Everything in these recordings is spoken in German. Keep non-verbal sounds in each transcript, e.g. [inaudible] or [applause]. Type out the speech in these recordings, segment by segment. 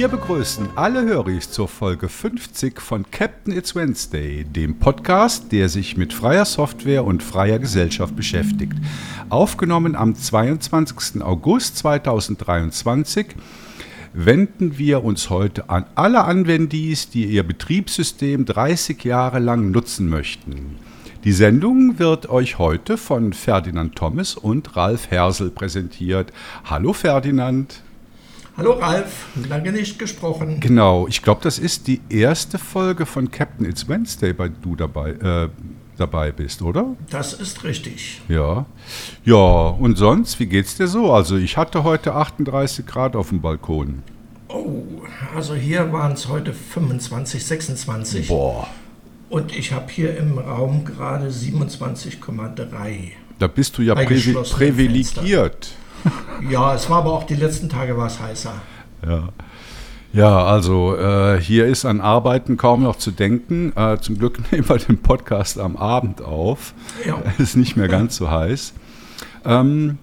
Wir begrüßen alle Höris zur Folge 50 von Captain It's Wednesday, dem Podcast, der sich mit freier Software und freier Gesellschaft beschäftigt. Aufgenommen am 22. August 2023 wenden wir uns heute an alle Anwendis, die ihr Betriebssystem 30 Jahre lang nutzen möchten. Die Sendung wird euch heute von Ferdinand Thomas und Ralf Hersel präsentiert. Hallo Ferdinand. Hallo Ralf, lange nicht gesprochen. Genau, ich glaube, das ist die erste Folge von Captain It's Wednesday, bei du dabei, äh, dabei bist, oder? Das ist richtig. Ja. Ja, und sonst, wie geht's dir so? Also ich hatte heute 38 Grad auf dem Balkon. Oh, also hier waren es heute 25, 26. Boah. Und ich habe hier im Raum gerade 27,3. Da bist du ja privilegiert. [laughs] Ja, es war aber auch die letzten Tage war es heißer. Ja. Ja, also äh, hier ist an Arbeiten kaum noch zu denken. Äh, zum Glück [laughs] nehmen wir den Podcast am Abend auf. Ja. [laughs] Ist nicht mehr ganz so heiß. Ähm,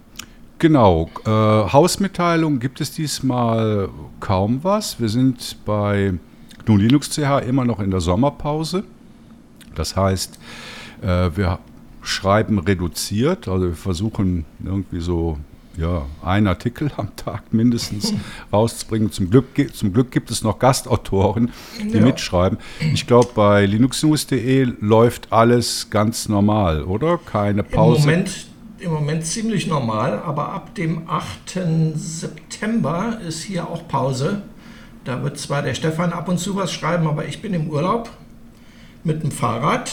genau, äh, Hausmitteilung gibt es diesmal kaum was. Wir sind bei GNU Linux CH immer noch in der Sommerpause. Das heißt, äh, wir schreiben reduziert, also wir versuchen irgendwie so ja, ein Artikel am Tag mindestens rauszubringen. Zum Glück, zum Glück gibt es noch Gastautoren, die Ja. mitschreiben. Ich glaube, bei linuxnews.de läuft alles ganz normal, oder? Keine Im Pause. Moment, Im Moment ziemlich normal, aber ab dem 8. September ist hier auch Pause. Da wird zwar der Stefan ab und zu was schreiben, aber ich bin im Urlaub mit dem Fahrrad.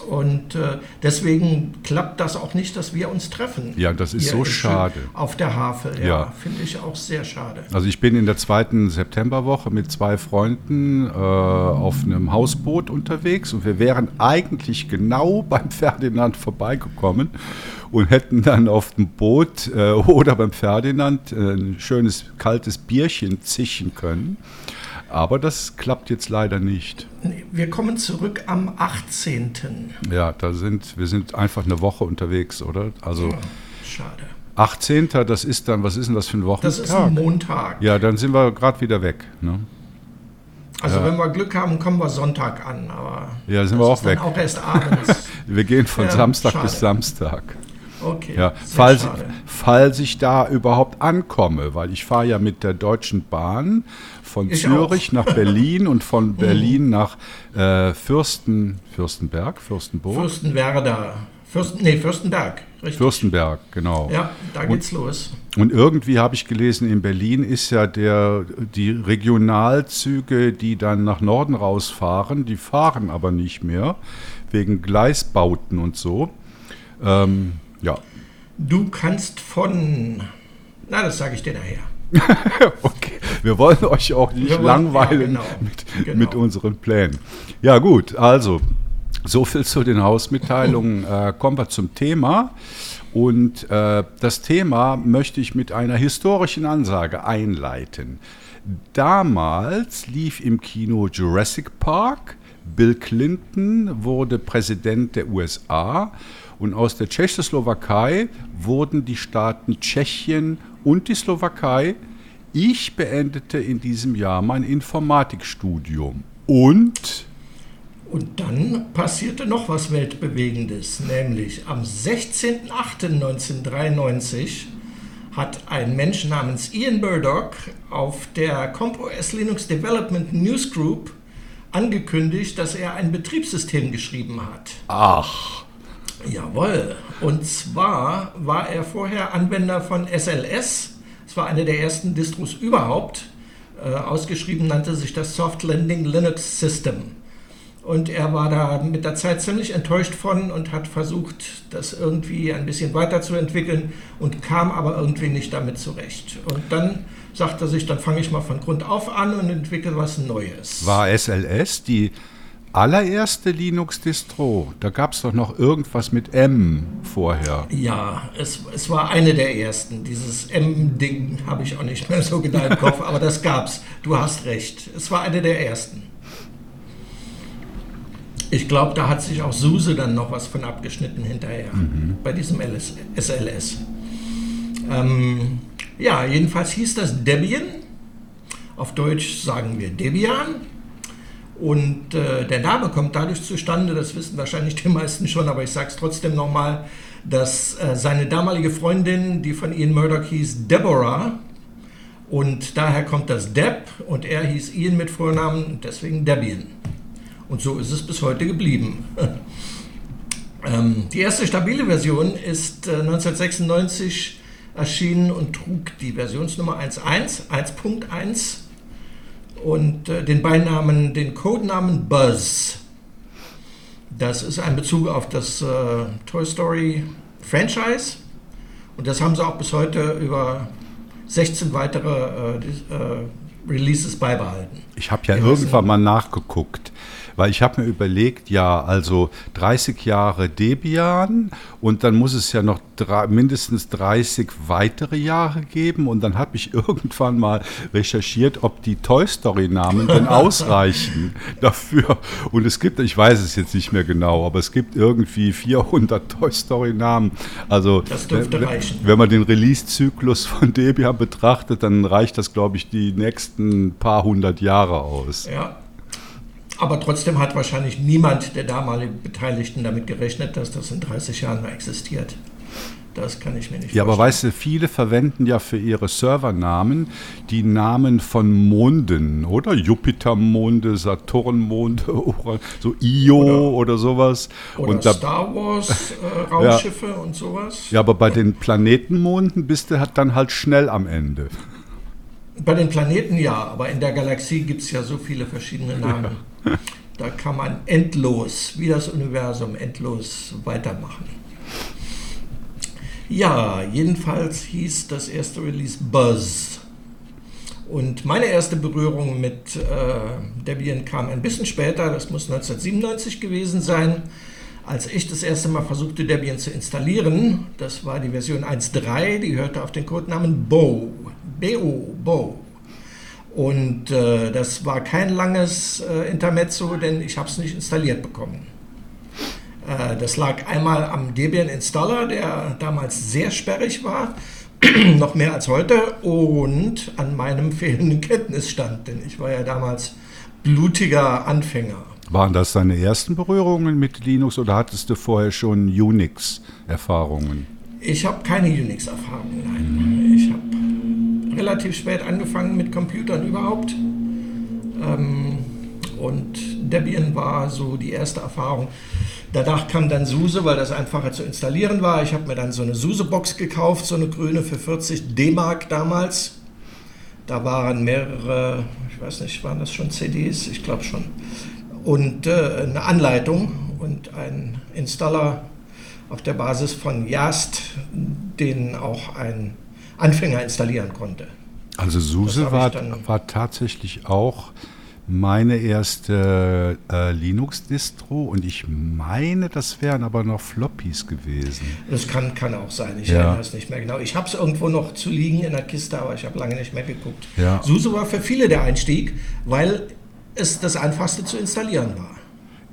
Und äh, deswegen klappt das auch nicht, dass wir uns treffen. Ja, das ist so schade. Auf der Havel, ja. Ja. Finde ich auch sehr schade. Also ich bin in der zweiten Septemberwoche mit zwei Freunden äh, auf einem Hausboot unterwegs und wir wären eigentlich genau [laughs] beim Ferdinand vorbeigekommen und hätten dann auf dem Boot äh, [laughs] oder beim Ferdinand äh, ein schönes kaltes Bierchen zischen können. Aber das klappt jetzt leider nicht. Wir kommen zurück am 18. Ja, da sind wir sind einfach eine Woche unterwegs, oder? Also Schade. 18. Das ist dann, was ist denn das für ein Wochentag? Das ist ein Montag. ja, dann sind wir gerade wieder weg. Ne? Also Ja. wenn wir Glück haben, kommen wir Sonntag an. Aber Ja, sind wir auch ist dann weg. auch erst abends. [laughs] Wir gehen von Ja, Samstag schade. bis Samstag. Okay, Ja, falls, schade. falls ich da überhaupt ankomme, weil ich fahre ja mit der Deutschen Bahn von Ich Zürich nach Berlin und [laughs] Mhm. von Berlin nach äh, Fürsten, Fürstenberg, Fürstenburg, Fürstenwerder. Fürsten, nee, Fürstenberg. Richtig. Fürstenberg, genau. Ja, da geht's los. Und irgendwie habe ich gelesen, in Berlin ist ja der, die Regionalzüge, die dann nach Norden rausfahren, die fahren aber nicht mehr, wegen Gleisbauten und so. Ähm, ja, Du kannst von. Na, das sage ich dir nachher. [laughs] Okay, wir wollen euch auch nicht wollen- langweilen ja, genau, mit, genau. mit unseren Plänen. Ja gut, also so viel zu den Hausmitteilungen. [laughs] Äh, kommen wir zum Thema. Und äh, das Thema möchte ich mit einer historischen Ansage einleiten. Damals lief im Kino Jurassic Park. Bill Clinton wurde Präsident der USA und aus der Tschechoslowakei wurden die Staaten Tschechien und die Slowakei. Ich beendete in diesem Jahr mein Informatikstudium und Und dann passierte noch was Weltbewegendes, nämlich am 16.08.1993 hat ein Mensch namens Ian Murdoch auf der CompOS Linux Development Newsgroup angekündigt, dass er ein Betriebssystem geschrieben hat. ach, Jawohl. Und zwar war er vorher Anwender von SLS. Es war eine der ersten Distros überhaupt. Äh, ausgeschrieben nannte sich das Soft Landing Linux System. Und er war da mit der Zeit ziemlich enttäuscht von und hat versucht, das irgendwie ein bisschen weiterzuentwickeln und kam aber irgendwie nicht damit zurecht. Und dann sagte er sich, dann fange ich mal von Grund auf an und entwickle was Neues. war SLS die allererste Linux-Distro? Da gab es doch noch irgendwas mit M vorher. Ja, es, es war eine der ersten. Dieses M-Ding habe ich auch nicht mehr so genau im Kopf, [laughs] aber das gab's. Du hast recht. Es war eine der ersten. Ich glaube, da hat sich auch Suse dann noch was von abgeschnitten hinterher bei diesem LS, SLS. Ähm, ja, jedenfalls hieß das Debian. Auf Deutsch sagen wir Debian. Und äh, der Name kommt dadurch zustande, das wissen wahrscheinlich die meisten schon, aber ich sage es trotzdem nochmal, dass äh, seine damalige Freundin, die von Ian Murdoch hieß, Deborah, und daher kommt das Deb und er hieß Ian mit Vornamen, deswegen Debian. Und so ist es bis heute geblieben. [laughs] ähm, die erste stabile Version ist äh, 1996 erschienen und trug die Versionsnummer 1.1, 1.1 und äh, den Beinamen, den Codenamen Buzz. Das ist ein Bezug auf das äh, Toy Story Franchise und das haben sie auch bis heute über 16 weitere äh, äh, Releases beibehalten. Ich habe ja irgendwann mal nachgeguckt. Weil ich habe mir überlegt, ja, also 30 Jahre Debian und dann muss es ja noch drei, mindestens 30 weitere Jahre geben. Und dann habe ich [laughs] irgendwann mal recherchiert, ob die Toy Story-Namen denn [laughs] ausreichen dafür. Und es gibt, ich weiß es jetzt nicht mehr genau, aber es gibt irgendwie 400 Toy Story-Namen. Also, das dürfte reichen. wenn man den Release-Zyklus von Debian betrachtet, dann reicht das, glaube ich, die nächsten paar hundert Jahre aus. Ja. Aber trotzdem hat wahrscheinlich niemand der damaligen Beteiligten damit gerechnet, dass das in 30 Jahren mal existiert. Das kann ich mir nicht Ja, aber weißt du, viele verwenden ja für ihre Servernamen die Namen von Monden, oder? Jupitermonde, Saturnmonde, [laughs] so Io oder, oder sowas. Oder und da, Star Wars äh, [laughs] Raumschiffe ja, und sowas. Ja, aber bei den Planetenmonden bist du dann halt schnell am Ende. Bei den Planeten ja, aber in der Galaxie gibt es ja so viele verschiedene Namen. Ja. Da kann man endlos, wie das Universum, endlos weitermachen. Ja, jedenfalls hieß das erste Release Buzz. Und meine erste Berührung mit äh, Debian kam ein bisschen später, das muss 1997 gewesen sein, als ich das erste Mal versuchte, Debian zu installieren. Das war die Version 1.3, die hörte auf den Codenamen Bow. BO, Bow. Und äh, das war kein langes äh, Intermezzo, denn ich habe es nicht installiert bekommen. Äh, das lag einmal am Debian Installer, der damals sehr sperrig war, [clears throat] noch mehr als heute, und an meinem [laughs] fehlenden Kenntnisstand, denn ich war ja damals blutiger Anfänger. Waren das deine ersten Berührungen mit Linux oder hattest du vorher schon Unix-Erfahrungen? Ich habe keine Unix-Erfahrungen, nein. Ich habe relativ spät angefangen mit Computern überhaupt. Ähm, und Debian war so die erste Erfahrung. Danach kam dann SUSE, weil das einfacher zu installieren war. Ich habe mir dann so eine SUSE-Box gekauft, so eine grüne für 40 D-Mark damals. Da waren mehrere, ich weiß nicht, waren das schon CDs? Ich glaube schon. Und äh, eine Anleitung und ein Installer auf der Basis von Yast, den auch ein Anfänger installieren konnte. Also SUSE war, war tatsächlich auch meine erste äh, Linux-Distro und ich meine, das wären aber noch Floppies gewesen. Das kann, kann auch sein, ich ja. erinnere es nicht mehr genau. Ich habe es irgendwo noch zu liegen in der Kiste, aber ich habe lange nicht mehr geguckt. Ja. SUSE war für viele der Einstieg, weil es das einfachste zu installieren war.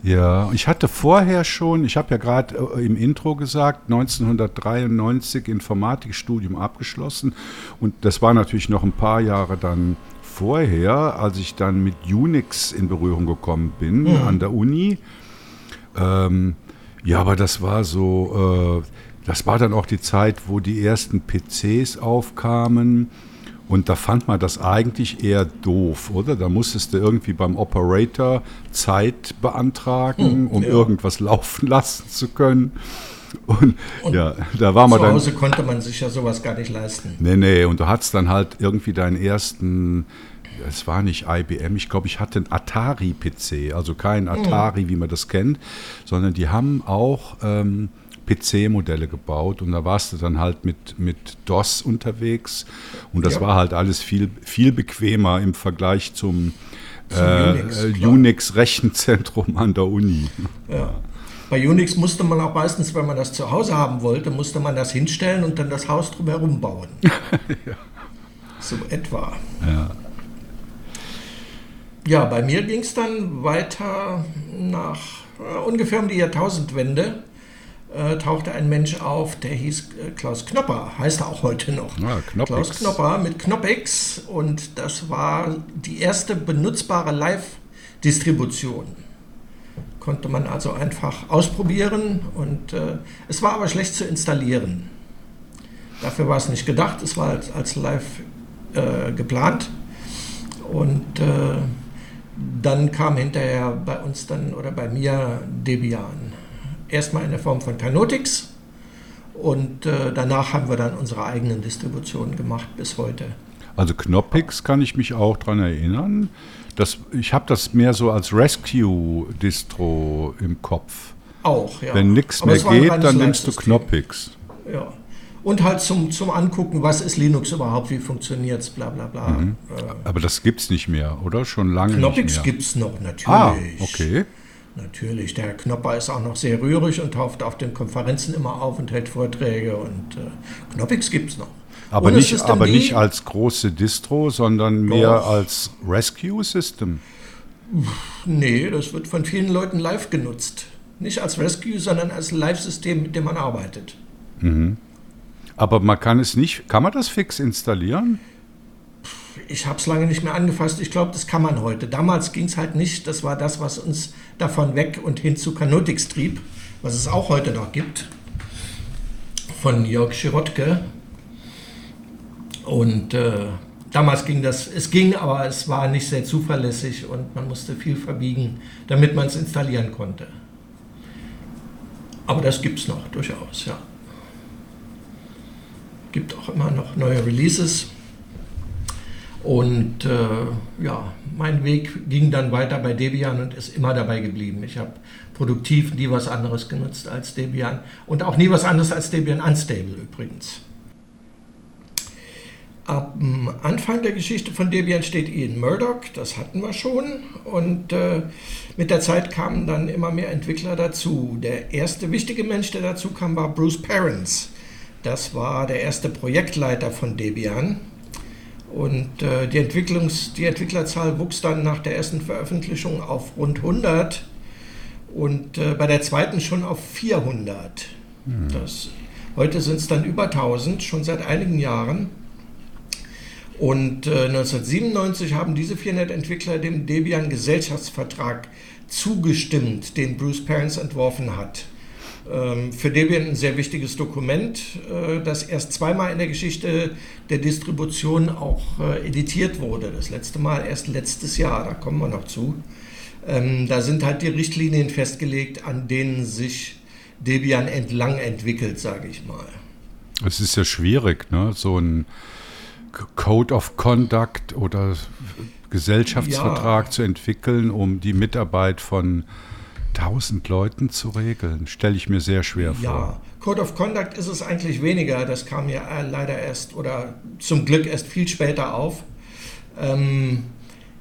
Ja, ich hatte vorher schon, ich habe ja gerade äh, im Intro gesagt, 1993 Informatikstudium abgeschlossen und das war natürlich noch ein paar Jahre dann vorher, als ich dann mit Unix in Berührung gekommen bin mhm. an der Uni. Ähm, ja, aber das war so, äh, das war dann auch die Zeit, wo die ersten PCs aufkamen und da fand man das eigentlich eher doof, oder? Da musstest du irgendwie beim Operator Zeit beantragen, hm, um ja. irgendwas [laughs] laufen lassen zu können. Und, und, ja, da war man dann. Zu Hause konnte man sich ja sowas gar nicht leisten. Nee, nee, und du hattest dann halt irgendwie deinen ersten, es war nicht IBM, ich glaube, ich hatte einen Atari-PC, also kein hm. Atari, wie man das kennt, sondern die haben auch. Ähm, PC-Modelle gebaut und da warst du dann halt mit, mit DOS unterwegs und das ja. war halt alles viel, viel bequemer im Vergleich zum, äh, Unix-Rechenzentrum Unix an der Uni. Ja. Bei Unix musste man auch meistens, wenn man das zu Hause haben wollte, musste man das hinstellen und dann das Haus drumherum bauen. [laughs] ja. So etwa. Ja. Ja, bei mir ging es dann weiter nach äh, ungefähr um die Jahrtausendwende äh, tauchte ein Mensch auf, der hieß äh, Klaus Knopper, heißt er auch heute noch. Ah, Knoppix. Klaus Knopper mit Knoppix und das war die erste benutzbare Live-Distribution. Konnte man also einfach ausprobieren und äh, es war aber schlecht zu installieren. Dafür war es nicht gedacht, es war als, als Live äh, geplant und äh, dann kam hinterher bei uns dann oder bei mir Debian. Erstmal in der Form von Canotix und äh, danach haben wir dann unsere eigenen Distributionen gemacht bis heute. Also Knoppix kann ich mich auch daran erinnern. Das, ich habe das mehr so als Rescue-Distro im Kopf. Auch, ja. Wenn nichts mehr geht, dann nimmst du Knoppix. Ja. Und halt zum, zum Angucken, was ist Linux überhaupt, wie funktioniert es, bla bla bla. Mhm. Aber das gibt es nicht mehr, oder? Schon lange Knoppix nicht mehr. gibt es noch, natürlich. Ah, okay. Natürlich, der Herr Knopper ist auch noch sehr rührig und taucht auf den Konferenzen immer auf und hält Vorträge und äh, Knoppix gibt es noch. Aber, nicht, aber nicht als große Distro, sondern mehr Doch. als Rescue-System. Nee, das wird von vielen Leuten live genutzt. Nicht als Rescue, sondern als Live-System, mit dem man arbeitet. Aber man kann es nicht, kann man das fix installieren? Ich habe es lange nicht mehr angefasst. Ich glaube, das kann man heute. Damals ging es halt nicht. Das war das, was uns davon weg und hin zu Canotix trieb, was es auch heute noch gibt. Von Jörg Schirotke. Und äh, damals ging das, es ging, aber es war nicht sehr zuverlässig und man musste viel verbiegen, damit man es installieren konnte. Aber das gibt es noch durchaus, ja. Gibt auch immer noch neue Releases. Und äh, ja, mein Weg ging dann weiter bei Debian und ist immer dabei geblieben. Ich habe produktiv nie was anderes genutzt als Debian und auch nie was anderes als Debian Unstable übrigens. Am Anfang der Geschichte von Debian steht Ian Murdoch, das hatten wir schon. Und äh, mit der Zeit kamen dann immer mehr Entwickler dazu. Der erste wichtige Mensch, der dazu kam, war Bruce Perrins. Das war der erste Projektleiter von Debian. Und äh, die, Entwicklungs-, die Entwicklerzahl wuchs dann nach der ersten Veröffentlichung auf rund 100 und äh, bei der zweiten schon auf 400. Das, heute sind es dann über 1000, schon seit einigen Jahren. Und äh, 1997 haben diese 400 Entwickler dem Debian-Gesellschaftsvertrag zugestimmt, den Bruce Perrins entworfen hat. Ähm, für Debian ein sehr wichtiges Dokument, äh, das erst zweimal in der Geschichte der Distribution auch äh, editiert wurde. Das letzte Mal erst letztes Jahr, da kommen wir noch zu. Ähm, da sind halt die Richtlinien festgelegt, an denen sich Debian entlang entwickelt, sage ich mal. Es ist ja schwierig, ne? so ein Code of Conduct oder Gesellschaftsvertrag Ja. zu entwickeln, um die Mitarbeit von tausend Leuten zu regeln. Stelle ich mir sehr schwer vor. Ja, Code of Conduct ist es eigentlich weniger. Das kam ja äh, leider erst oder zum Glück erst viel später auf. Ähm,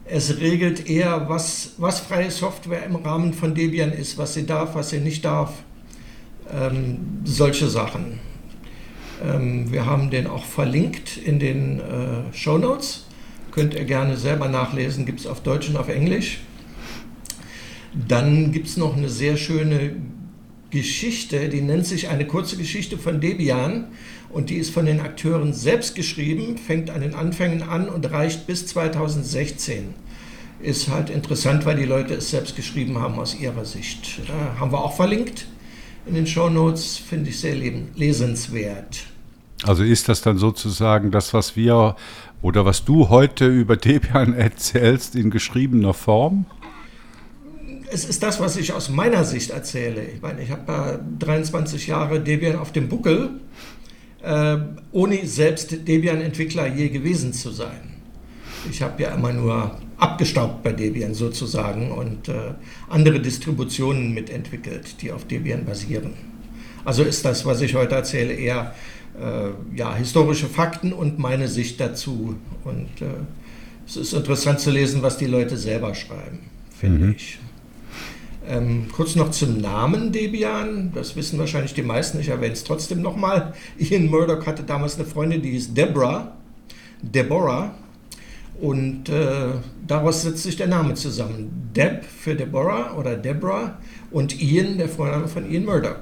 es regelt eher, was, was freie Software im Rahmen von Debian ist, was sie darf, was sie nicht darf. Ähm, solche Sachen. Ähm, wir haben den auch verlinkt in den äh, Show Notes. Könnt ihr gerne selber nachlesen, gibt es auf Deutsch und auf Englisch. Dann gibt es noch eine sehr schöne Geschichte, die nennt sich eine kurze Geschichte von Debian und die ist von den Akteuren selbst geschrieben, fängt an den Anfängen an und reicht bis 2016. Ist halt interessant, weil die Leute es selbst geschrieben haben aus ihrer Sicht. Äh, haben wir auch verlinkt in den Show Notes, finde ich sehr lesenswert. Also ist das dann sozusagen das, was wir oder was du heute über Debian [laughs] erzählst in geschriebener Form? Es ist das, was ich aus meiner Sicht erzähle. Ich meine, ich habe ja 23 Jahre Debian auf dem Buckel, äh, ohne selbst Debian-Entwickler je gewesen zu sein. Ich habe ja immer nur abgestaubt bei Debian sozusagen und äh, andere Distributionen mitentwickelt, die auf Debian basieren. Also ist das, was ich heute erzähle, eher äh, ja, historische Fakten und meine Sicht dazu. Und äh, es ist interessant zu lesen, was die Leute selber schreiben, finde ich. Ähm, kurz noch zum Namen Debian. Das wissen wahrscheinlich die meisten. Ich erwähne es trotzdem nochmal. [laughs] Ian Murdoch hatte damals eine Freundin, die hieß Deborah. Deborah. Und äh, daraus setzt sich der Name zusammen. Deb für Deborah oder Deborah und Ian, der Vorname von Ian Murdoch.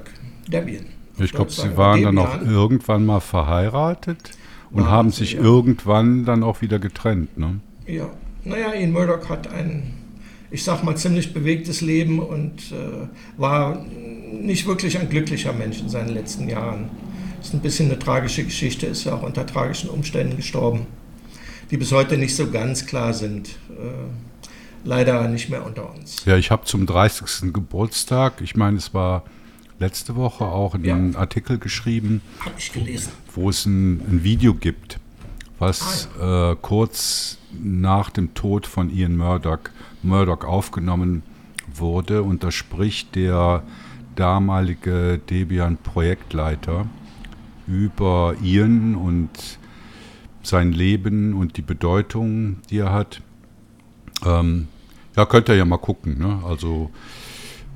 Debian. Ich glaube, sie waren dann auch irgendwann mal verheiratet und haben sich ja. irgendwann dann auch wieder getrennt. Ne? Ja, naja, Ian Murdoch hat ein, ich sag mal, ziemlich bewegtes Leben und äh, war nicht wirklich ein glücklicher Mensch in seinen letzten Jahren. Das ist ein bisschen eine tragische Geschichte, ist ja auch unter tragischen Umständen gestorben, die bis heute nicht so ganz klar sind. Äh, leider nicht mehr unter uns. Ja, ich habe zum 30. Geburtstag, ich meine, es war letzte Woche auch einen ja. Artikel geschrieben, wo es ein, ein Video gibt, was ah, ja. äh, kurz nach dem Tod von Ian Murdoch, Murdoch aufgenommen wurde. Und da spricht der damalige Debian-Projektleiter über Ian und sein Leben und die Bedeutung, die er hat. Ähm, ja, könnt ihr ja mal gucken. Ne? Also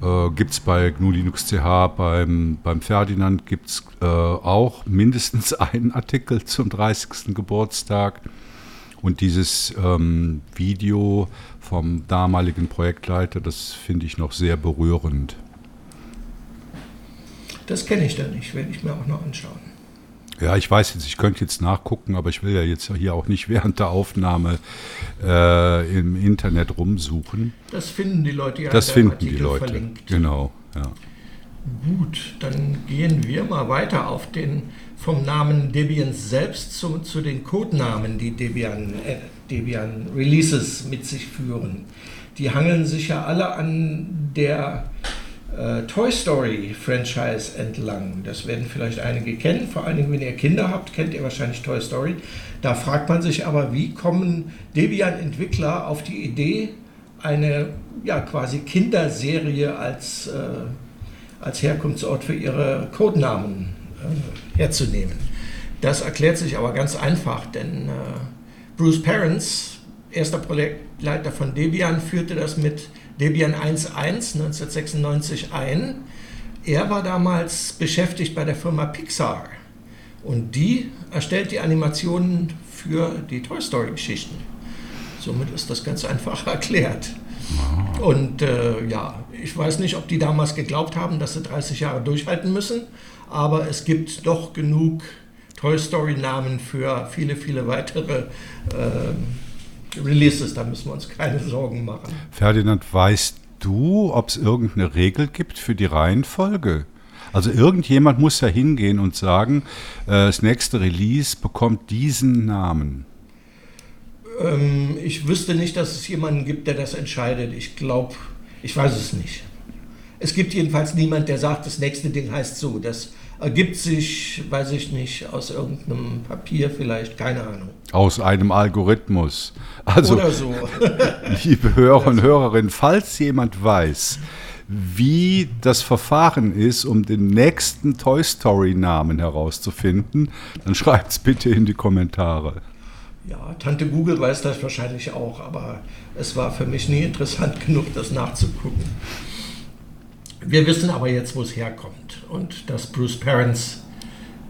äh, gibt es bei GNU Linux CH, beim, beim Ferdinand gibt es äh, auch mindestens [laughs] einen Artikel zum 30. Geburtstag. Und dieses ähm, Video vom damaligen Projektleiter, das finde ich noch sehr berührend. Das kenne ich da nicht, werde ich mir auch noch anschauen. Ja, ich weiß jetzt, ich könnte jetzt nachgucken, aber ich will ja jetzt hier auch nicht [laughs] während der Aufnahme äh, im Internet rumsuchen. Das finden die Leute ja. Das finden Artikel die Leute. Verlinkt. Genau, ja. Gut, dann gehen wir mal weiter auf den vom Namen Debian selbst zu, zu den Codenamen, die Debian, äh, Debian Releases mit sich führen. Die hangeln sich ja alle an der äh, Toy Story Franchise entlang. Das werden vielleicht einige kennen, vor allen Dingen, wenn ihr Kinder habt, kennt ihr wahrscheinlich Toy Story. Da fragt man sich aber, wie kommen Debian-Entwickler auf die Idee, eine ja, quasi Kinderserie als, äh, als Herkunftsort für ihre Codenamen herzunehmen. Das erklärt sich aber ganz einfach, denn äh, Bruce Parents, erster Projektleiter von Debian, führte das mit Debian 1.1 1996 ein. Er war damals beschäftigt bei der Firma Pixar und die erstellt die Animationen für die Toy Story Geschichten. Somit ist das ganz einfach [laughs] erklärt. Und äh, ja, ich weiß nicht, ob die damals geglaubt haben, dass sie 30 Jahre durchhalten müssen, aber es gibt doch genug Toy Story Namen für viele, viele weitere äh, Releases, da müssen wir uns keine Sorgen machen. Ferdinand, weißt du, ob es irgendeine Regel gibt für die Reihenfolge? Also irgendjemand muss ja hingehen und sagen, äh, das nächste Release bekommt diesen Namen. Ähm, ich wüsste nicht, dass es jemanden gibt, der das entscheidet. Ich glaube, ich weiß es nicht. Es gibt jedenfalls niemanden, der sagt, das nächste Ding heißt so. Das ergibt sich, weiß ich nicht, aus irgendeinem Papier vielleicht, keine Ahnung. Aus einem Algorithmus. Also, Oder so. [laughs] liebe Hörer und Hörerinnen, falls jemand weiß, wie das Verfahren ist, um den nächsten Toy Story-Namen herauszufinden, dann schreibt es bitte in die Kommentare. Ja, Tante Google weiß das wahrscheinlich auch, aber es war für mich nie interessant [laughs] genug, das nachzugucken. Wir wissen aber jetzt, wo es herkommt und dass Bruce Parents,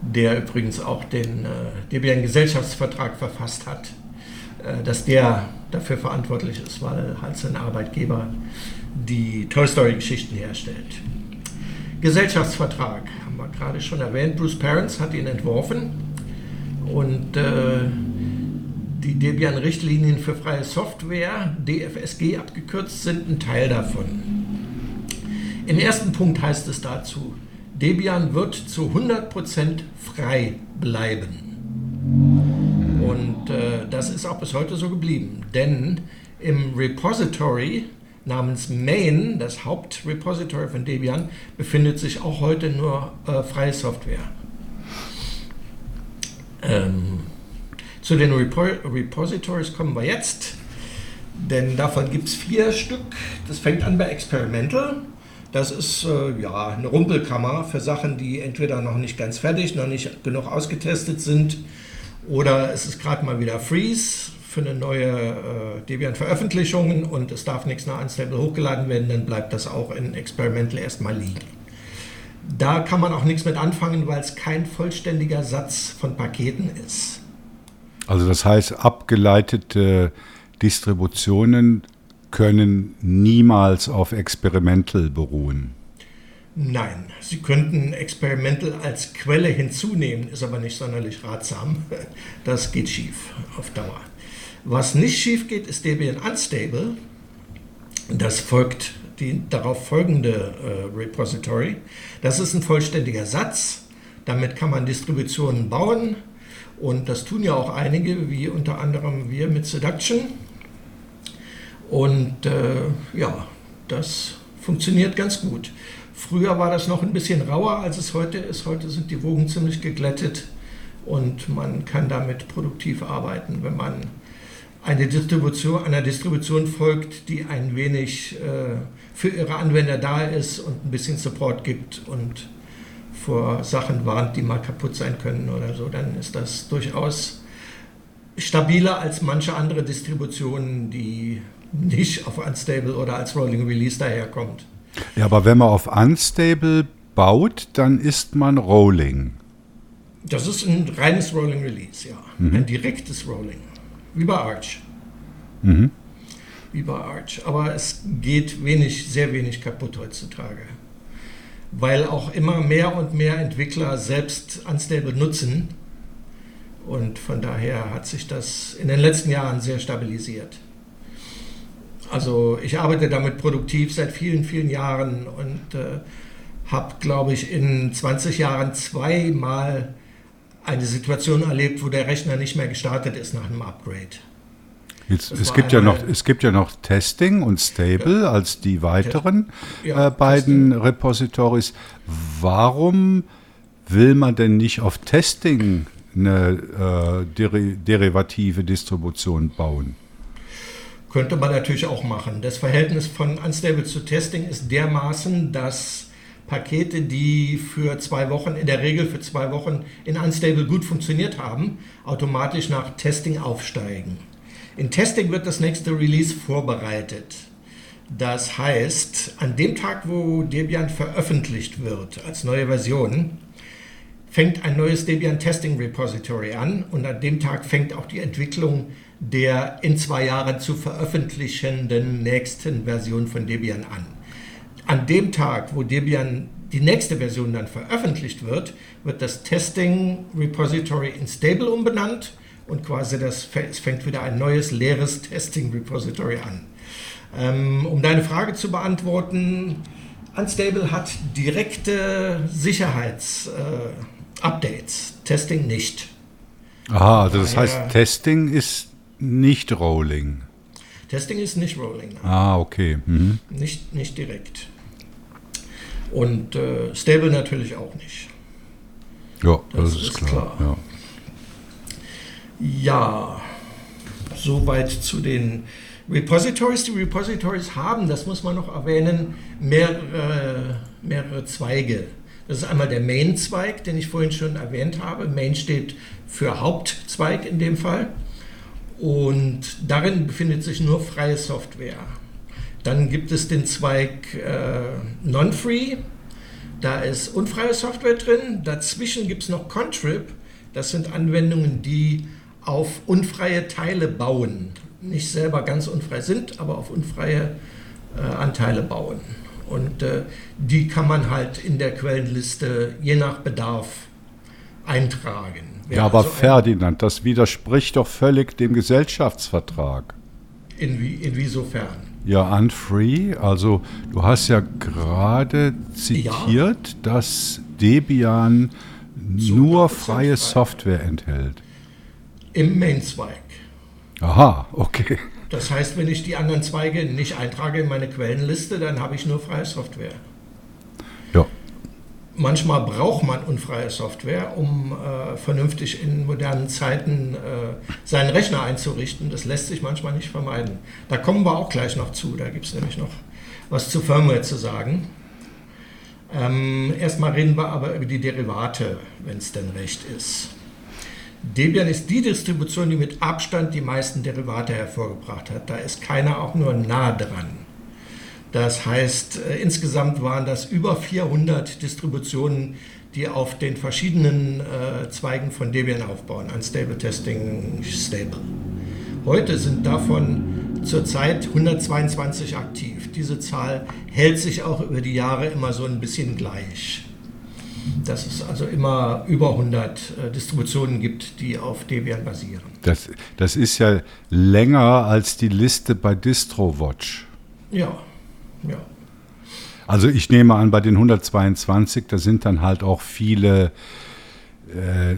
der übrigens auch den äh, Debian-Gesellschaftsvertrag verfasst hat, äh, dass der dafür verantwortlich ist, weil halt sein Arbeitgeber die Toy Story-Geschichten herstellt. Gesellschaftsvertrag haben wir gerade schon erwähnt. Bruce Parents hat ihn entworfen und äh, die Debian-Richtlinien für freie Software, DFSG abgekürzt, sind ein Teil davon. Im ersten Punkt heißt es dazu, Debian wird zu 100% frei bleiben. Und äh, das ist auch bis heute so geblieben. Denn im Repository namens Main, das Hauptrepository von Debian, befindet sich auch heute nur äh, freie Software. Ähm, zu den Repo Repositories kommen wir jetzt, denn davon gibt es vier Stück. Das fängt an bei Experimental. Das ist äh, ja eine Rumpelkammer für Sachen, die entweder noch nicht ganz fertig, noch nicht genug ausgetestet sind oder es ist gerade mal wieder Freeze für eine neue äh, Debian-Veröffentlichung und es darf nichts nach Unstable hochgeladen werden, dann bleibt das auch in Experimental erstmal liegen. Da kann man auch nichts mit anfangen, weil es kein vollständiger Satz von Paketen ist. Also das heißt, abgeleitete Distributionen können niemals auf Experimental beruhen. Nein, Sie könnten Experimental als Quelle hinzunehmen, ist aber nicht sonderlich ratsam. [laughs] Das geht schief auf Dauer. Was nicht schief geht, ist Debian Unstable. Das folgt die darauf folgende äh, Repository. Das ist ein vollständiger Satz. Damit kann man Distributionen bauen. Und das tun ja auch einige, wie unter anderem wir mit Seduction. Und äh, ja, das funktioniert ganz gut. Früher war das noch ein bisschen rauer, als es heute ist. Heute sind die Wogen ziemlich geglättet und man kann damit produktiv arbeiten, wenn man eine Distribution, einer Distribution folgt, die ein wenig äh, für ihre Anwender da ist und ein bisschen Support gibt und vor Sachen warnt, die mal kaputt sein können oder so, dann ist das durchaus stabiler als manche andere Distributionen, die nicht auf Unstable oder als Rolling Release daherkommt. Ja, aber wenn man auf Unstable baut, dann ist man Rolling. Das ist ein reines Rolling Release, ja. Mhm. Ein direktes Rolling. Wie bei Arch. Mhm. Wie bei Arch. Aber es geht wenig, sehr wenig kaputt heutzutage. Weil auch immer mehr und mehr Entwickler selbst Unstable nutzen. Und von daher hat sich das in den letzten Jahren sehr stabilisiert. Also ich arbeite damit produktiv seit vielen, vielen Jahren und äh, habe, glaube ich, in 20 Jahren zweimal eine Situation erlebt, wo der Rechner nicht mehr gestartet ist nach einem Upgrade. Jetzt, es, gibt ja noch, es gibt ja noch Testing und Stable ja. als die weiteren ja, äh, beiden Testing. Repositories. Warum will man denn nicht auf Testing eine äh, deri derivative Distribution bauen? Könnte man natürlich auch machen. Das Verhältnis von Unstable zu Testing ist dermaßen, dass Pakete, die für zwei Wochen, in der Regel für zwei Wochen in Unstable gut funktioniert haben, automatisch nach Testing aufsteigen. In Testing wird das nächste Release vorbereitet. Das heißt, an dem Tag, wo Debian veröffentlicht wird als neue Version, fängt ein neues Debian Testing Repository an und an dem Tag fängt auch die Entwicklung der in zwei Jahren zu veröffentlichenden nächsten Version von Debian an. An dem Tag, wo Debian die nächste Version dann veröffentlicht wird, wird das Testing Repository in Stable umbenannt und quasi das, es fängt wieder ein neues leeres Testing Repository an. Ähm, um deine Frage zu beantworten, Unstable hat direkte Sicherheits-Updates, äh, Testing nicht. Aha, also das heißt, Testing ist nicht Rolling. Testing ist nicht Rolling. Ah, okay. Mhm. Nicht, nicht direkt. Und äh, Stable natürlich auch nicht. Ja, das, das ist, ist, klar. klar. Ja. ja, soweit zu den Repositories. Die Repositories haben, das muss man noch erwähnen, mehrere, mehrere Zweige. Das ist einmal der Main-Zweig, den ich vorhin schon erwähnt habe. Main steht für Hauptzweig in dem Fall. Und darin befindet sich nur freie Software. Dann gibt es den Zweig äh, Non-Free, da ist unfreie Software drin. Dazwischen gibt es noch Contrib, das sind Anwendungen, die auf unfreie Teile bauen. Nicht selber ganz unfrei sind, aber auf unfreie äh, Anteile bauen. Und äh, die kann man halt in der Quellenliste je nach Bedarf eintragen. Ja, aber also Ferdinand, das widerspricht doch völlig dem Gesellschaftsvertrag. Inwie, inwiesofern? Ja, unfree. Also du hast ja gerade zitiert, ja. dass Debian nur freie Software enthält. Im Main-Zweig. Aha, okay. Das heißt, wenn ich die anderen Zweige nicht eintrage in meine Quellenliste, dann habe ich nur freie Software. Manchmal braucht man unfreie Software, um äh, vernünftig in modernen Zeiten äh, seinen Rechner einzurichten. Das lässt sich manchmal nicht vermeiden. Da kommen wir auch gleich noch zu. Da gibt es nämlich noch was zu Firmware zu sagen. Ähm, erstmal reden wir aber über die Derivate, wenn es denn recht ist. Debian ist die Distribution, die mit Abstand die meisten Derivate hervorgebracht hat. Da ist keiner auch nur nah dran. Das heißt, äh, insgesamt waren das über 400 Distributionen, die auf den verschiedenen äh, Zweigen von Debian aufbauen, Unstable Testing, Stable. Heute sind davon zurzeit 122 aktiv. Diese Zahl hält sich auch über die Jahre immer so ein bisschen gleich. Dass es also immer über 100 äh, Distributionen gibt, die auf Debian basieren. Das, das ist ja länger als die Liste bei DistroWatch. Ja, ja. Also ich nehme an, bei den 122, da sind dann halt auch viele äh,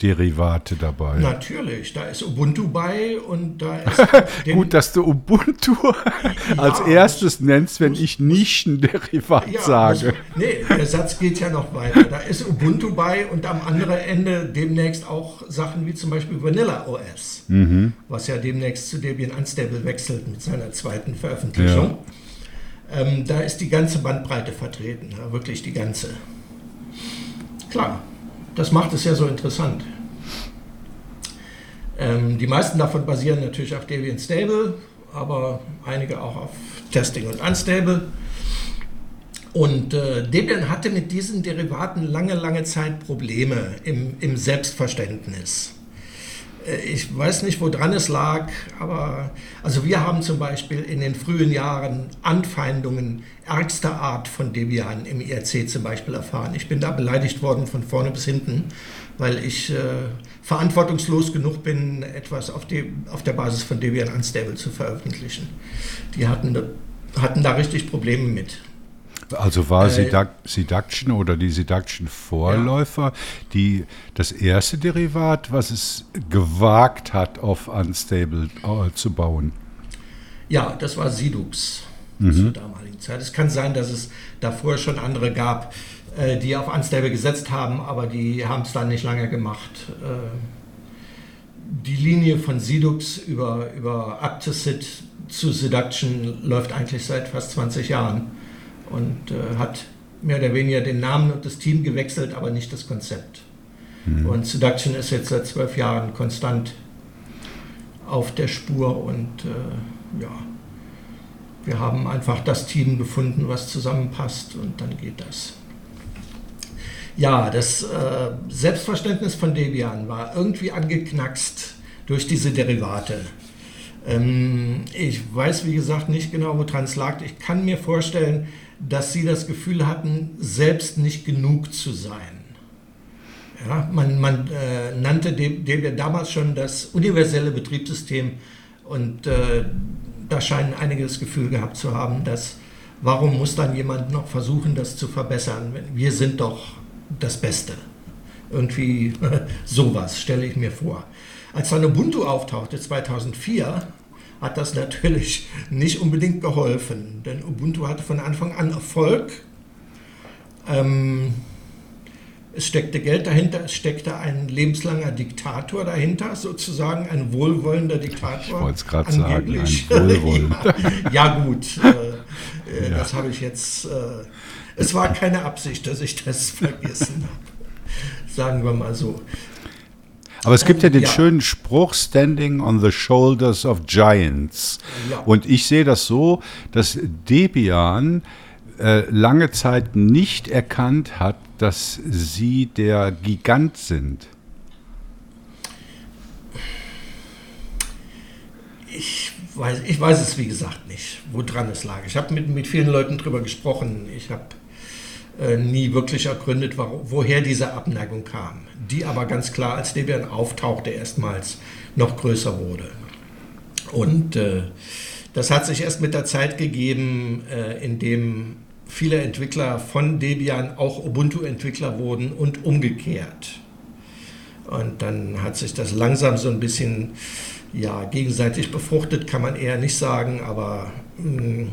Nischenderivate dabei. Natürlich, da ist Ubuntu bei und da [laughs] ist. Gut, dass du Ubuntu als erstes nennst, wenn ich Nischenderivat ja, sage. Muss, nee, der Satz geht ja noch weiter. Da ist Ubuntu bei und am anderen Ende demnächst auch Sachen wie zum Beispiel Vanilla OS, mhm. was ja demnächst zu Debian Unstable wechselt mit seiner zweiten Veröffentlichung. Ja. Ähm, da ist die ganze Bandbreite vertreten, ja, wirklich die ganze. Klar, das macht es ja so interessant. Ähm, die meisten davon basieren natürlich auf Debian Stable, aber einige auch auf Testing und Unstable. Und äh, Debian hatte mit diesen Derivaten lange, lange Zeit Probleme im, im Selbstverständnis. Äh, ich weiß nicht, woran es lag, aber also wir haben zum Beispiel in den frühen Jahren Anfeindungen ärgster Art von Debian im IRC zum Beispiel erfahren. Ich bin da beleidigt worden von vorne bis hinten, weil ich äh, verantwortungslos genug bin, etwas auf, die, auf der Basis von Debian Unstable zu veröffentlichen. Die hatten, hatten da richtig Probleme mit. Also war äh, Seduction oder die Seduction-Vorläufer ja. das erste Derivat, was es gewagt hat, auf Unstable äh, zu bauen? Ja, das war Sidux mhm. zur damaligen Zeit. Es kann sein, dass es davor schon andere gab, äh, die auf Unstable gesetzt haben, aber die haben es dann nicht lange gemacht. Äh, die Linie von Sidux über, über Aptocid zu Seduction läuft eigentlich seit fast 20 Jahren und äh, hat mehr oder weniger den Namen und das Team gewechselt, aber nicht das Konzept. Mhm. Und Seduction ist jetzt seit zwölf Jahren konstant auf der Spur und äh, ja, wir haben einfach das Team gefunden, was zusammenpasst und dann geht das. Ja, das äh, Selbstverständnis von Debian war irgendwie angeknackst durch diese Derivate. Ähm, ich weiß, wie gesagt, nicht genau, woran es lag. Ich kann mir vorstellen, dass sie das Gefühl hatten, selbst nicht genug zu sein. Ja, man, man äh, nannte Debian damals schon das universelle Betriebssystem und äh, da scheinen einige das Gefühl gehabt zu haben, dass warum muss dann jemand noch versuchen, das zu verbessern? Wir sind doch das Beste. Irgendwie [laughs] sowas stelle ich mir vor. Als dann Ubuntu auftauchte 2004, hat das natürlich nicht unbedingt geholfen, denn Ubuntu hatte von Anfang an Erfolg. Ähm, es steckte Geld dahinter, es steckte ein lebenslanger Diktator dahinter, sozusagen ein wohlwollender Diktator. Ich wollte es gerade sagen, ein [laughs] wohlwollender. ja, ja, gut, äh, äh, ja. das habe ich jetzt. Äh, es war keine Absicht, dass ich das [laughs] vergessen habe. Sagen wir mal so. Aber es gibt ja den ja. schönen Spruch, Standing on the Shoulders of Giants. Ja. Und ich sehe das so, dass Debian äh, lange Zeit nicht erkannt hat, dass sie der Gigant sind. Ich weiß, ich weiß es wie gesagt nicht, woran es lag. Ich habe mit, mit vielen Leuten darüber gesprochen. Ich habe nie wirklich ergründet, woher diese Abneigung kam, die aber ganz klar, als Debian auftauchte, erstmals noch größer wurde. Und äh, das hat sich erst mit der Zeit gegeben, äh, in dem viele Entwickler von Debian auch Ubuntu-Entwickler wurden und umgekehrt. Und dann hat sich das langsam so ein bisschen ja, gegenseitig befruchtet, kann man eher nicht sagen, aber mh, mm,